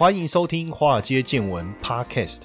欢迎收听《华尔街见闻》Podcast。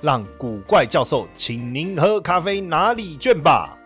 让古怪教授请您喝咖啡拿礼券吧。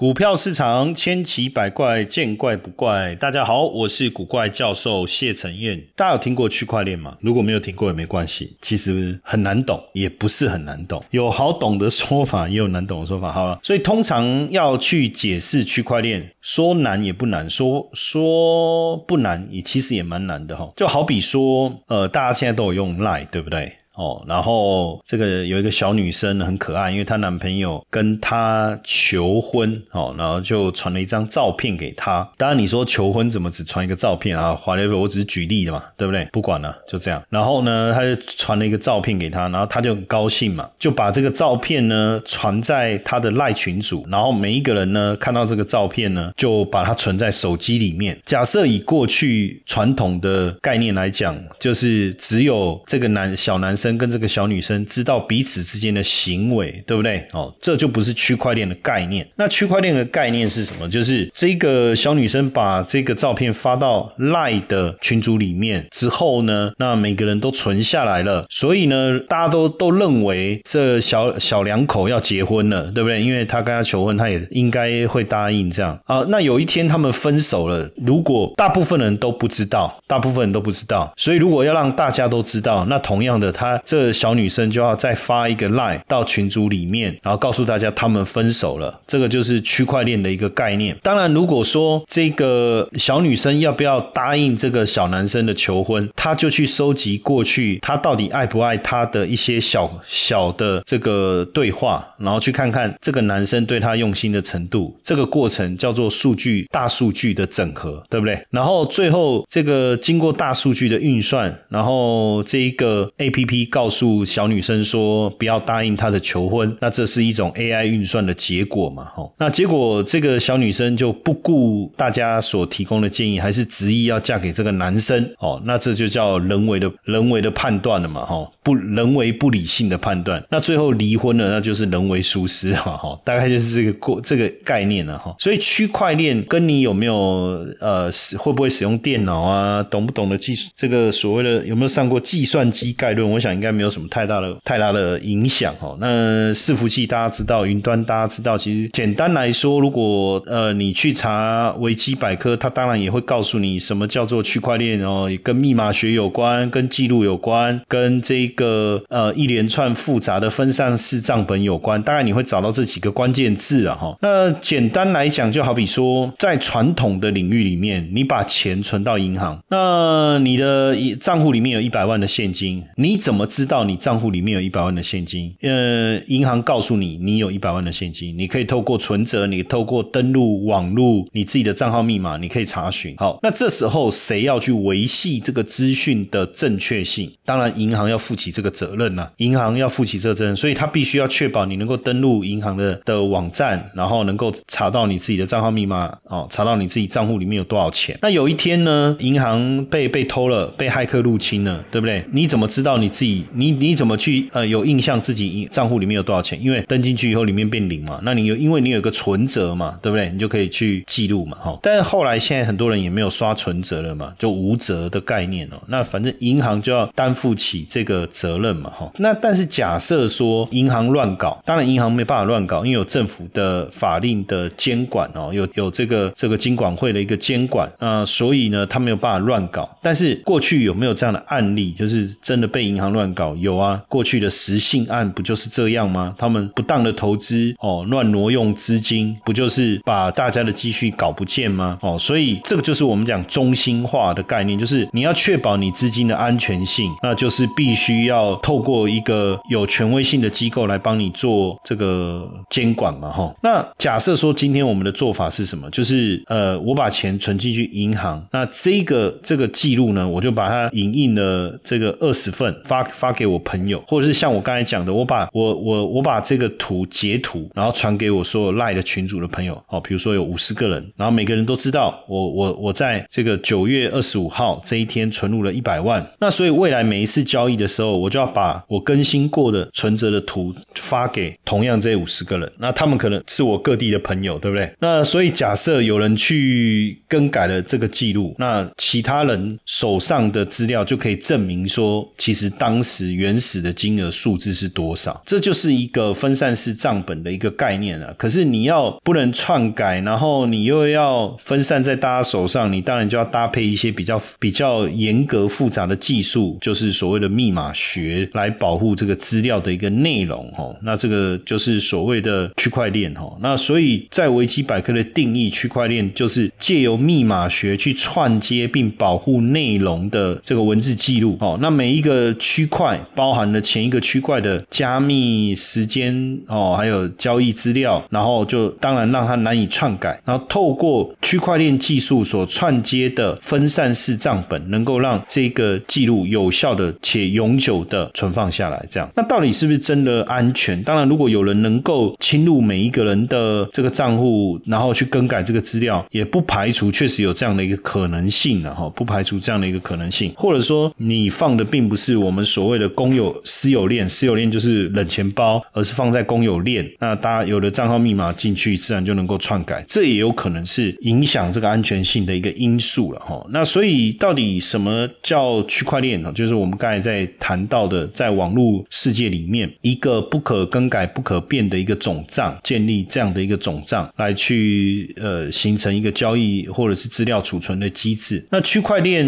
股票市场千奇百怪，见怪不怪。大家好，我是古怪教授谢承彦。大家有听过区块链吗？如果没有听过也没关系，其实很难懂，也不是很难懂，有好懂的说法，也有难懂的说法。好了，所以通常要去解释区块链，说难也不难，说说不难也其实也蛮难的哈。就好比说，呃，大家现在都有用 Line，对不对？哦，然后这个有一个小女生很可爱，因为她男朋友跟她求婚，哦，然后就传了一张照片给她。当然，你说求婚怎么只传一个照片啊？华莱士，我只是举例的嘛，对不对？不管了，就这样。然后呢，他就传了一个照片给她，然后她就很高兴嘛，就把这个照片呢传在她的赖群组，然后每一个人呢看到这个照片呢，就把它存在手机里面。假设以过去传统的概念来讲，就是只有这个男小男生。跟这个小女生知道彼此之间的行为，对不对？哦，这就不是区块链的概念。那区块链的概念是什么？就是这个小女生把这个照片发到赖的群组里面之后呢，那每个人都存下来了，所以呢，大家都都认为这小小两口要结婚了，对不对？因为他跟他求婚，他也应该会答应这样啊。那有一天他们分手了，如果大部分人都不知道，大部分人都不知道，所以如果要让大家都知道，那同样的他。这小女生就要再发一个 line 到群组里面，然后告诉大家他们分手了。这个就是区块链的一个概念。当然，如果说这个小女生要不要答应这个小男生的求婚，她就去收集过去她到底爱不爱他的一些小小的这个对话，然后去看看这个男生对他用心的程度。这个过程叫做数据大数据的整合，对不对？然后最后这个经过大数据的运算，然后这一个 A P P 告。诉小女生说不要答应他的求婚，那这是一种 AI 运算的结果嘛？吼，那结果这个小女生就不顾大家所提供的建议，还是执意要嫁给这个男生。哦，那这就叫人为的人为的判断了嘛？吼，不人为不理性的判断。那最后离婚了，那就是人为疏失哈。哈，大概就是这个过这个概念了哈。所以区块链跟你有没有呃会不会使用电脑啊，懂不懂得计这个所谓的有没有上过计算机概论？我想应该。没有什么太大的太大的影响哦。那伺服器大家知道，云端大家知道，其实简单来说，如果呃你去查维基百科，它当然也会告诉你什么叫做区块链哦，跟密码学有关，跟记录有关，跟这个呃一连串复杂的分散式账本有关。大概你会找到这几个关键字啊哈。那简单来讲，就好比说，在传统的领域里面，你把钱存到银行，那你的账户里面有一百万的现金，你怎么么？知道你账户里面有一百万的现金，呃，银行告诉你你有一百万的现金，你可以透过存折，你透过登录网络，你自己的账号密码，你可以查询。好，那这时候谁要去维系这个资讯的正确性？当然，银行要负起这个责任呐，银行要负起这个责任，所以他必须要确保你能够登录银行的的网站，然后能够查到你自己的账号密码，哦，查到你自己账户里面有多少钱。那有一天呢，银行被被偷了，被骇客入侵了，对不对？你怎么知道你自己？你你怎么去呃有印象自己账户里面有多少钱？因为登进去以后里面变零嘛，那你有因为你有个存折嘛，对不对？你就可以去记录嘛，哈。但是后来现在很多人也没有刷存折了嘛，就无责的概念哦。那反正银行就要担负起这个责任嘛，哈。那但是假设说银行乱搞，当然银行没办法乱搞，因为有政府的法令的监管哦，有有这个这个金管会的一个监管啊，所以呢他没有办法乱搞。但是过去有没有这样的案例，就是真的被银行乱？乱搞？有啊，过去的实信案不就是这样吗？他们不当的投资哦，乱挪用资金，不就是把大家的积蓄搞不见吗？哦，所以这个就是我们讲中心化的概念，就是你要确保你资金的安全性，那就是必须要透过一个有权威性的机构来帮你做这个监管嘛，哈。那假设说今天我们的做法是什么？就是呃，我把钱存进去银行，那这个这个记录呢，我就把它影印了这个二十份发发给我朋友，或者是像我刚才讲的，我把我我我把这个图截图，然后传给我所有赖的群主的朋友，哦，比如说有五十个人，然后每个人都知道我我我在这个九月二十五号这一天存入了一百万，那所以未来每一次交易的时候，我就要把我更新过的存折的图发给同样这五十个人，那他们可能是我各地的朋友，对不对？那所以假设有人去更改了这个记录，那其他人手上的资料就可以证明说，其实当时原始的金额数字是多少，这就是一个分散式账本的一个概念啊。可是你要不能篡改，然后你又要分散在大家手上，你当然就要搭配一些比较比较严格复杂的技术，就是所谓的密码学来保护这个资料的一个内容哦。那这个就是所谓的区块链哦。那所以在维基百科的定义，区块链就是借由密码学去串接并保护内容的这个文字记录哦。那每一个区区块包含了前一个区块的加密时间哦，还有交易资料，然后就当然让它难以篡改。然后透过区块链技术所串接的分散式账本，能够让这个记录有效的且永久的存放下来。这样，那到底是不是真的安全？当然，如果有人能够侵入每一个人的这个账户，然后去更改这个资料，也不排除确实有这样的一个可能性的哈，不排除这样的一个可能性，或者说你放的并不是我们所谓的公有私有链，私有链就是冷钱包，而是放在公有链，那大家有了账号密码进去，自然就能够篡改，这也有可能是影响这个安全性的一个因素了哈。那所以到底什么叫区块链呢？就是我们刚才在谈到的，在网络世界里面，一个不可更改、不可变的一个总账，建立这样的一个总账来去呃形成一个交易或者是资料储存的机制。那区块链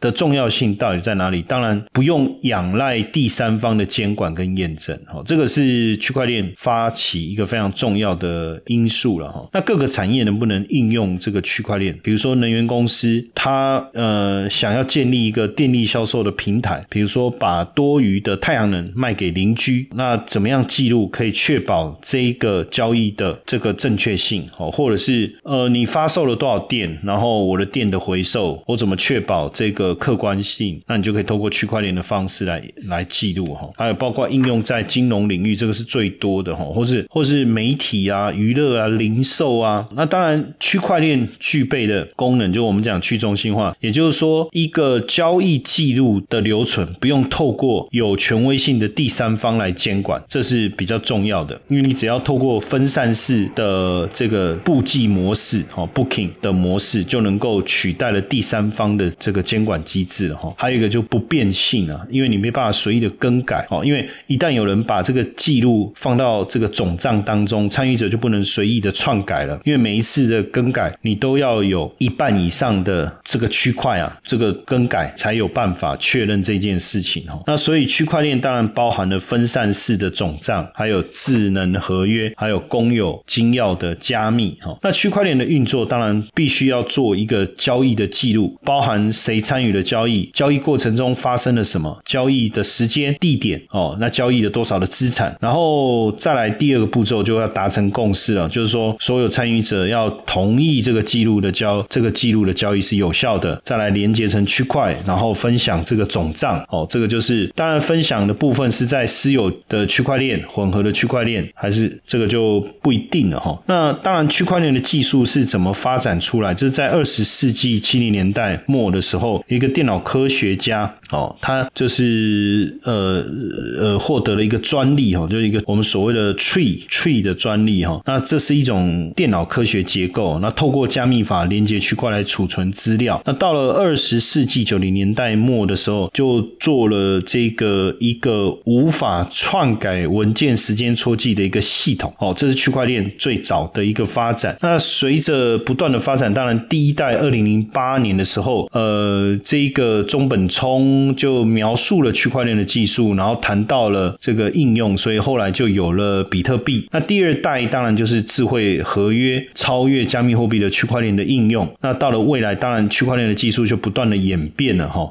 的重要性到底在哪里？当然不用养仰赖第三方的监管跟验证，哈，这个是区块链发起一个非常重要的因素了，哈。那各个产业能不能应用这个区块链？比如说能源公司，它呃想要建立一个电力销售的平台，比如说把多余的太阳能卖给邻居，那怎么样记录可以确保这一个交易的这个正确性？哦，或者是呃你发售了多少电，然后我的电的回收，我怎么确保这个客观性？那你就可以透过区块链的方式来来来记录哈。还有包括应用在金融领域，这个是最多的哈，或是或是媒体啊、娱乐啊、零售啊。那当然，区块链具备的功能，就我们讲去中心化，也就是说，一个交易记录的留存不用透过有权威性的第三方来监管，这是比较重要的。因为你只要透过分散式的这个布记模式，哈，booking 的模式，就能够取代了第三方的这个监管机制了哈。还有一个就不变性啊，因为你没办法随意的更改哦，因为一旦有人把这个记录放到这个总账当中，参与者就不能随意的篡改了，因为每一次的更改，你都要有一半以上的这个区块啊，这个更改才有办法确认这件事情哈。那所以区块链当然包含了分散式的总账，还有智能合约，还有公有金钥的加密哈。那区块链的运作当然必须要做一个交易的记录，包含谁参与了交易，交易过程中发生了什么，交易的时间、地点哦，那交易了多少的资产，然后再来第二个步骤就要达成共识了，就是说所有参与者要同意这个记录的交这个记录的交易是有效的，再来连接成区块，然后分享这个总账哦，这个就是当然分享的部分是在私有的区块链、混合的区块链，还是这个就不一定了哈。那当然区块链的技术是怎么发展出来？这是在二十世纪七零年代末的时候，一个电脑科学家哦，他就是呃呃获得了一个专利哈，就是一个我们所谓的 tree tree 的专利哈。那这是一种电脑科学结构，那透过加密法连接区块来储存资料。那到了二十世纪九零年代末的时候，就做了这个一个无法篡改文件时间戳记的一个系统哦，这是区块链最早的一个发展。那随着不断的发展，当然第一代二零零八年的时候，呃，这个中本聪就描述了区块链的技术，然后谈到了这个应用，所以后来就有了比特币。那第二代当然就是智慧合约，超越加密货币的区块链的应用。那到了未来，当然区块链的技术就不断的演变了哈。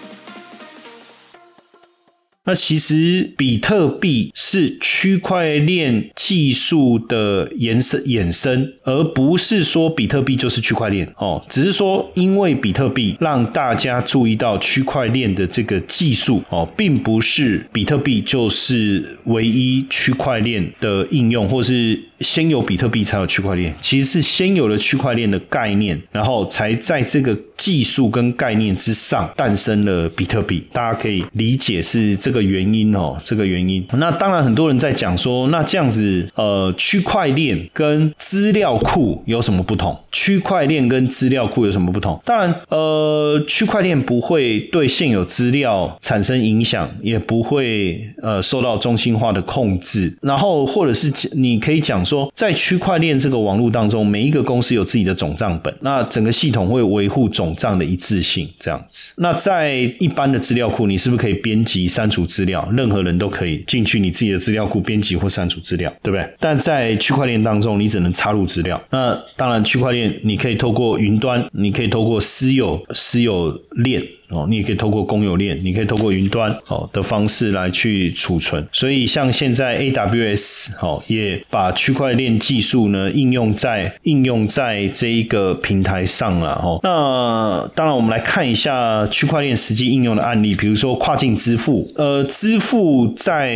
那其实比特币是区块链技术的延伸衍生，而不是说比特币就是区块链哦。只是说，因为比特币让大家注意到区块链的这个技术哦，并不是比特币就是唯一区块链的应用，或是。先有比特币才有区块链，其实是先有了区块链的概念，然后才在这个技术跟概念之上诞生了比特币。大家可以理解是这这个原因哦，这个原因。那当然很多人在讲说，那这样子呃，区块链跟资料库有什么不同？区块链跟资料库有什么不同？当然呃，区块链不会对现有资料产生影响，也不会呃受到中心化的控制。然后或者是你可以讲。说在区块链这个网络当中，每一个公司有自己的总账本，那整个系统会维护总账的一致性，这样子。那在一般的资料库，你是不是可以编辑、删除资料？任何人都可以进去你自己的资料库编辑或删除资料，对不对？但在区块链当中，你只能插入资料。那当然，区块链你可以透过云端，你可以透过私有私有链。哦，你也可以透过公有链，你可以透过云端哦的方式来去储存。所以像现在 AWS 哦也把区块链技术呢应用在应用在这一个平台上了哦。那当然，我们来看一下区块链实际应用的案例，比如说跨境支付。呃，支付在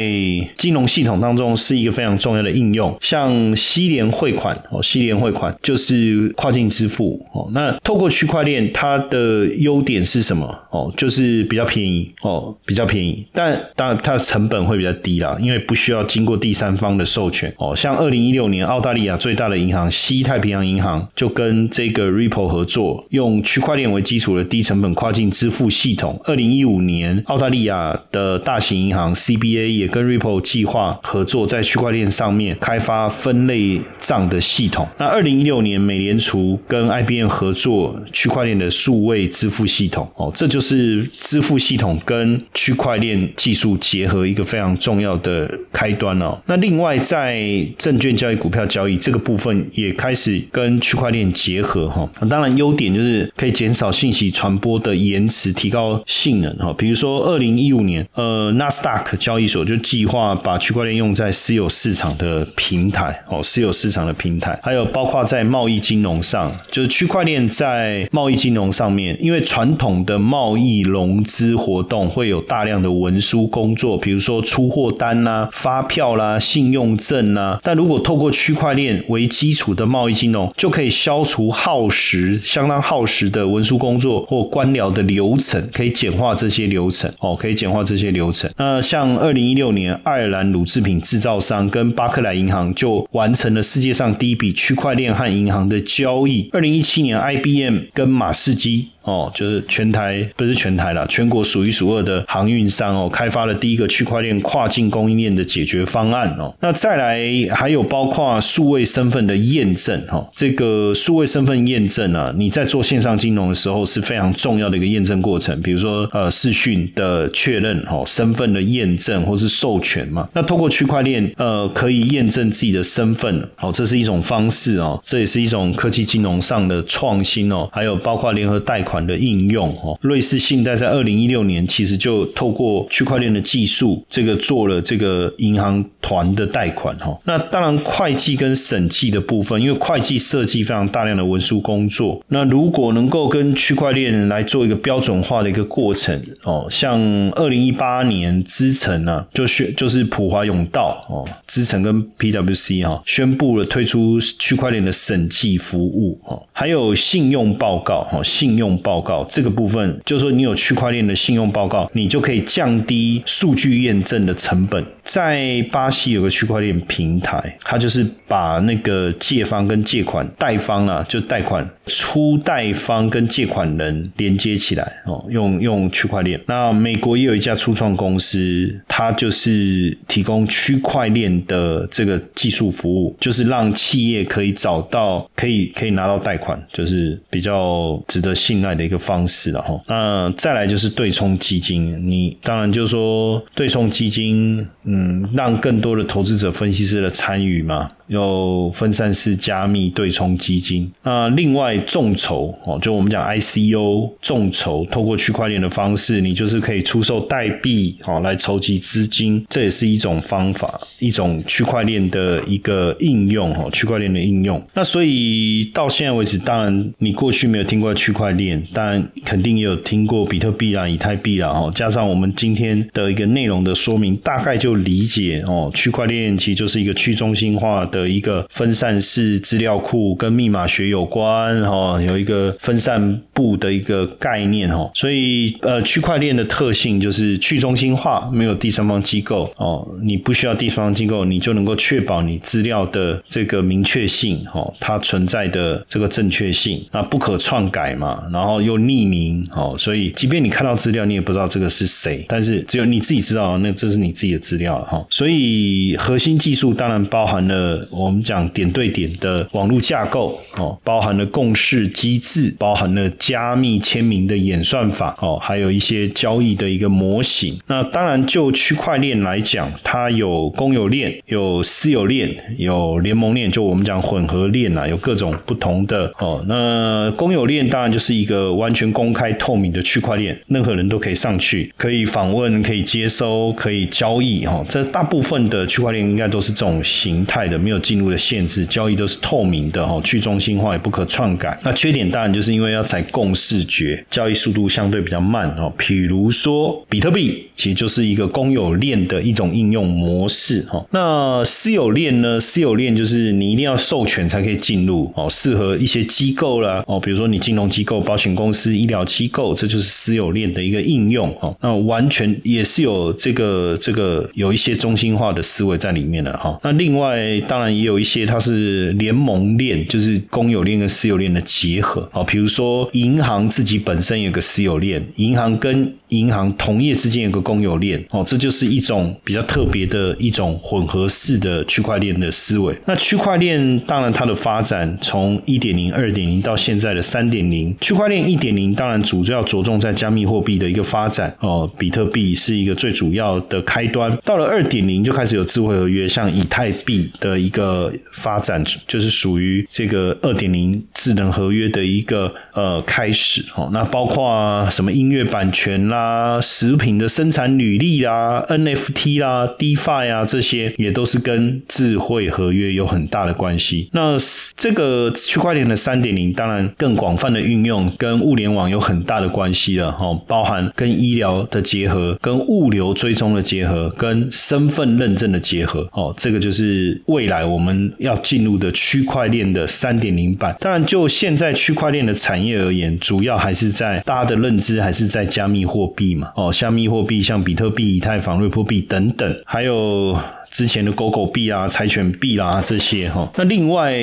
金融系统当中是一个非常重要的应用，像西联汇款哦，西联汇款就是跨境支付哦。那透过区块链，它的优点是什么？哦，就是比较便宜哦，比较便宜，但当然它的成本会比较低啦，因为不需要经过第三方的授权哦。像二零一六年，澳大利亚最大的银行西太平洋银行就跟这个 Ripple 合作，用区块链为基础的低成本跨境支付系统。二零一五年，澳大利亚的大型银行 CBA 也跟 Ripple 计划合作，在区块链上面开发分类账的系统。那二零一六年，美联储跟 IBM 合作区块链的数位支付系统哦，这就是。是支付系统跟区块链技术结合一个非常重要的开端哦。那另外在证券交易、股票交易这个部分也开始跟区块链结合哈。当然优点就是可以减少信息传播的延迟，提高性能哈。比如说二零一五年，呃，纳斯达克交易所就计划把区块链用在私有市场的平台哦，私有市场的平台，还有包括在贸易金融上，就是区块链在贸易金融上面，因为传统的贸贸易融资活动会有大量的文书工作，比如说出货单呐、发票啦、信用证呐。但如果透过区块链为基础的贸易金融，就可以消除耗时、相当耗时的文书工作或官僚的流程，可以简化这些流程哦，可以简化这些流程。那像二零一六年，爱尔兰乳制品制造商跟巴克莱银行就完成了世界上第一笔区块链和银行的交易。二零一七年，IBM 跟马士基。哦，就是全台不是全台了，全国数一数二的航运商哦，开发了第一个区块链跨境供应链的解决方案哦。那再来还有包括数位身份的验证哈，这个数位身份验证啊，你在做线上金融的时候是非常重要的一个验证过程，比如说呃视讯的确认哦，身份的验证或是授权嘛。那透过区块链呃可以验证自己的身份哦，这是一种方式哦，这也是一种科技金融上的创新哦，还有包括联合贷款。款的应用哦，瑞士信贷在二零一六年其实就透过区块链的技术，这个做了这个银行团的贷款哈。那当然会计跟审计的部分，因为会计设计非常大量的文书工作，那如果能够跟区块链来做一个标准化的一个过程哦，像二零一八年资诚呢，就是就是普华永道哦，资诚跟 PWC 哈宣布了推出区块链的审计服务哦，还有信用报告哈，信用。报告这个部分，就是说你有区块链的信用报告，你就可以降低数据验证的成本。在巴西有个区块链平台，它就是把那个借方跟借款贷方啊，就贷款出贷方跟借款人连接起来哦，用用区块链。那美国也有一家初创公司，它就是提供区块链的这个技术服务，就是让企业可以找到可以可以拿到贷款，就是比较值得信赖的一个方式了哈。那再来就是对冲基金，你当然就是说对冲基金。嗯，让更多的投资者、分析师的参与嘛。有分散式加密对冲基金，那另外众筹哦，就我们讲 ICO 众筹，透过区块链的方式，你就是可以出售代币哦，来筹集资金，这也是一种方法，一种区块链的一个应用哦，区块链的应用。那所以到现在为止，当然你过去没有听过区块链，当然肯定也有听过比特币啦、以太币啦哦，加上我们今天的一个内容的说明，大概就理解哦，区块链其实就是一个去中心化。的一个分散式资料库跟密码学有关哈，有一个分散部的一个概念哈，所以呃，区块链的特性就是去中心化，没有第三方机构哦，你不需要第三方机构，你就能够确保你资料的这个明确性哈，它存在的这个正确性，那不可篡改嘛，然后又匿名哦，所以即便你看到资料，你也不知道这个是谁，但是只有你自己知道，那这是你自己的资料哈，所以核心技术当然包含了。我们讲点对点的网络架构哦，包含了共识机制，包含了加密签名的演算法哦，还有一些交易的一个模型。那当然，就区块链来讲，它有公有链、有私有链、有联盟链，就我们讲混合链啊，有各种不同的哦。那公有链当然就是一个完全公开透明的区块链，任何人都可以上去，可以访问、可以接收、可以交易哈。这大部分的区块链应该都是这种形态的，没有。进入的限制，交易都是透明的哈，去中心化也不可篡改。那缺点当然就是因为要采共视觉，交易速度相对比较慢哦。比如说比特币，其实就是一个公有链的一种应用模式哈。那私有链呢？私有链就是你一定要授权才可以进入哦，适合一些机构啦哦，比如说你金融机构、保险公司、医疗机构，这就是私有链的一个应用哦。那完全也是有这个这个有一些中心化的思维在里面的哈。那另外当然。也有一些它是联盟链，就是公有链跟私有链的结合啊。比如说银行自己本身有个私有链，银行跟银行同业之间有个公有链哦，这就是一种比较特别的一种混合式的区块链的思维。那区块链当然它的发展从一点零、二点零到现在的三点零，区块链一点零当然主要着重在加密货币的一个发展哦，比特币是一个最主要的开端。到了二点零就开始有智慧合约，像以太币的一个发展，就是属于这个二点零智能合约的一个呃开始哦。那包括什么音乐版权啦。食品的生产履历啦，NFT 啦，DeFi 啊，这些也都是跟智慧合约有很大的关系。那这个区块链的三点零，当然更广泛的运用，跟物联网有很大的关系了哦，包含跟医疗的结合，跟物流追踪的结合，跟身份认证的结合。哦，这个就是未来我们要进入的区块链的三点零版。当然，就现在区块链的产业而言，主要还是在大家的认知还是在加密货币嘛，哦，加密货币像比特币、以太坊、瑞波币等等，还有。之前的狗狗币啊、柴犬币啦这些哈，那另外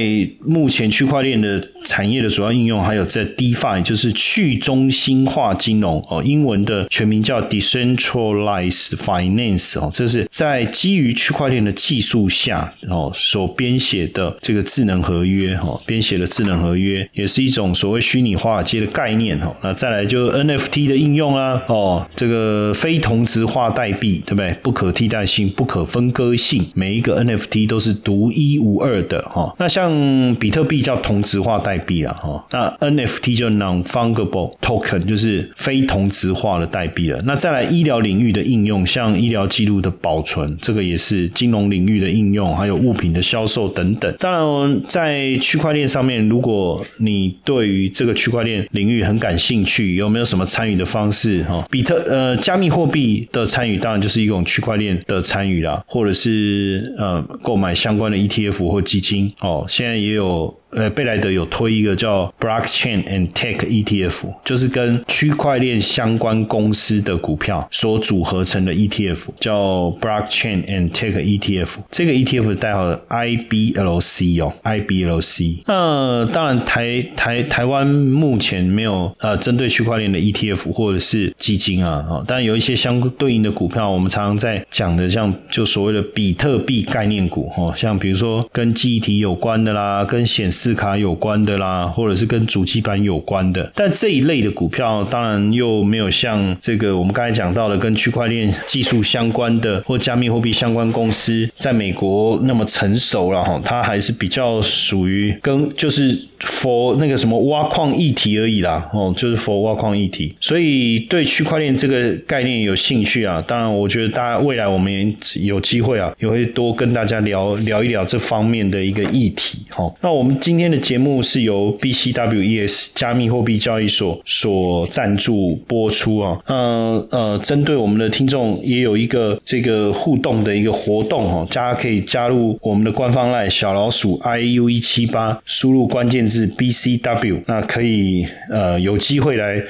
目前区块链的产业的主要应用还有在 DeFi，就是去中心化金融哦，英文的全名叫 Decentralized Finance 哦，这是在基于区块链的技术下哦所编写的这个智能合约哈，编写的智能合约也是一种所谓虚拟华尔街的概念哈。那再来就 NFT 的应用啊哦，这个非同质化代币对不对？不可替代性、不可分割。性每一个 NFT 都是独一无二的哈，那像比特币叫同质化代币了哈，那 NFT 就 non-fungible token 就是非同质化的代币了。那再来医疗领域的应用，像医疗记录的保存，这个也是金融领域的应用，还有物品的销售等等。当然，在区块链上面，如果你对于这个区块链领域很感兴趣，有没有什么参与的方式哈？比特呃，加密货币的参与，当然就是一种区块链的参与啦，或者是。是呃，购买相关的 ETF 或基金。哦，现在也有呃，贝莱德有推一个叫 Blockchain and Tech ETF，就是跟区块链相关公司的股票所组合成的 ETF，叫 Blockchain and Tech ETF。这个 ETF 的代号 IBLC 哦，IBLC。那当然，台台台湾目前没有呃针对区块链的 ETF 或者是基金啊，哦，但有一些相对应的股票，我们常常在讲的，像就所谓的比特币概念股，哦，像比如说跟记忆体有关的啦，跟显示卡有关的啦，或者是跟主机板有关的。但这一类的股票，当然又没有像这个我们刚才讲到的跟区块链技术相关的或加密货币相关公司，在美国那么成熟了哈，它还是比较属于跟就是。For 那个什么挖矿议题而已啦，哦，就是 for 挖矿议题，所以对区块链这个概念有兴趣啊。当然，我觉得大家未来我们有机会啊，也会多跟大家聊聊一聊这方面的一个议题。哈，那我们今天的节目是由 BCWES 加密货币交易所所赞助播出啊。呃呃，针对我们的听众也有一个这个互动的一个活动哈，大家可以加入我们的官方 line 小老鼠 iu 一七八，输入关键。是 BCW，那可以呃有机会来。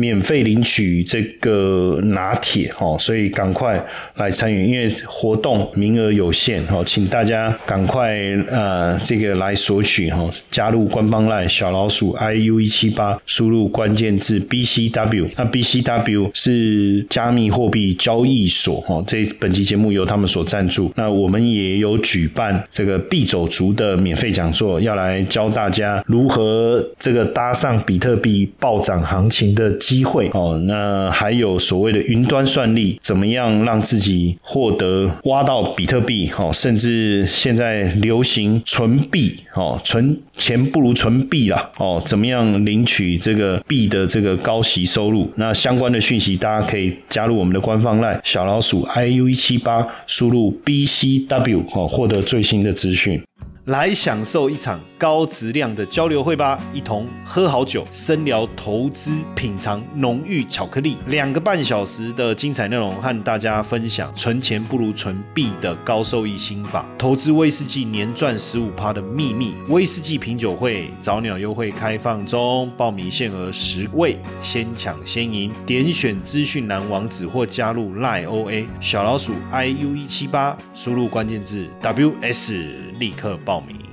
免费领取这个拿铁哈，所以赶快来参与，因为活动名额有限哈，请大家赶快呃这个来索取哈，加入官方 LINE 小老鼠 iu 一七八，输入关键字 BCW，那 BCW 是加密货币交易所哈，这本期节目由他们所赞助，那我们也有举办这个币走族的免费讲座，要来教大家如何这个搭上比特币暴涨行情的。机会哦，那还有所谓的云端算力，怎么样让自己获得挖到比特币？哦，甚至现在流行存币，哦，存钱不如存币啦，哦，怎么样领取这个币的这个高息收入？那相关的讯息，大家可以加入我们的官方 LINE 小老鼠 iu 一七八，输入 bcw 哦，获得最新的资讯。来享受一场高质量的交流会吧，一同喝好酒，深聊投资，品尝浓郁巧克力，两个半小时的精彩内容，和大家分享存钱不如存币的高收益心法，投资威士忌年赚十五趴的秘密。威士忌品酒会早鸟优惠开放中，报名限额十位，先抢先赢。点选资讯栏网址或加入 Lieoa 小老鼠 iu 一七八，输入关键字 WS。立刻报名。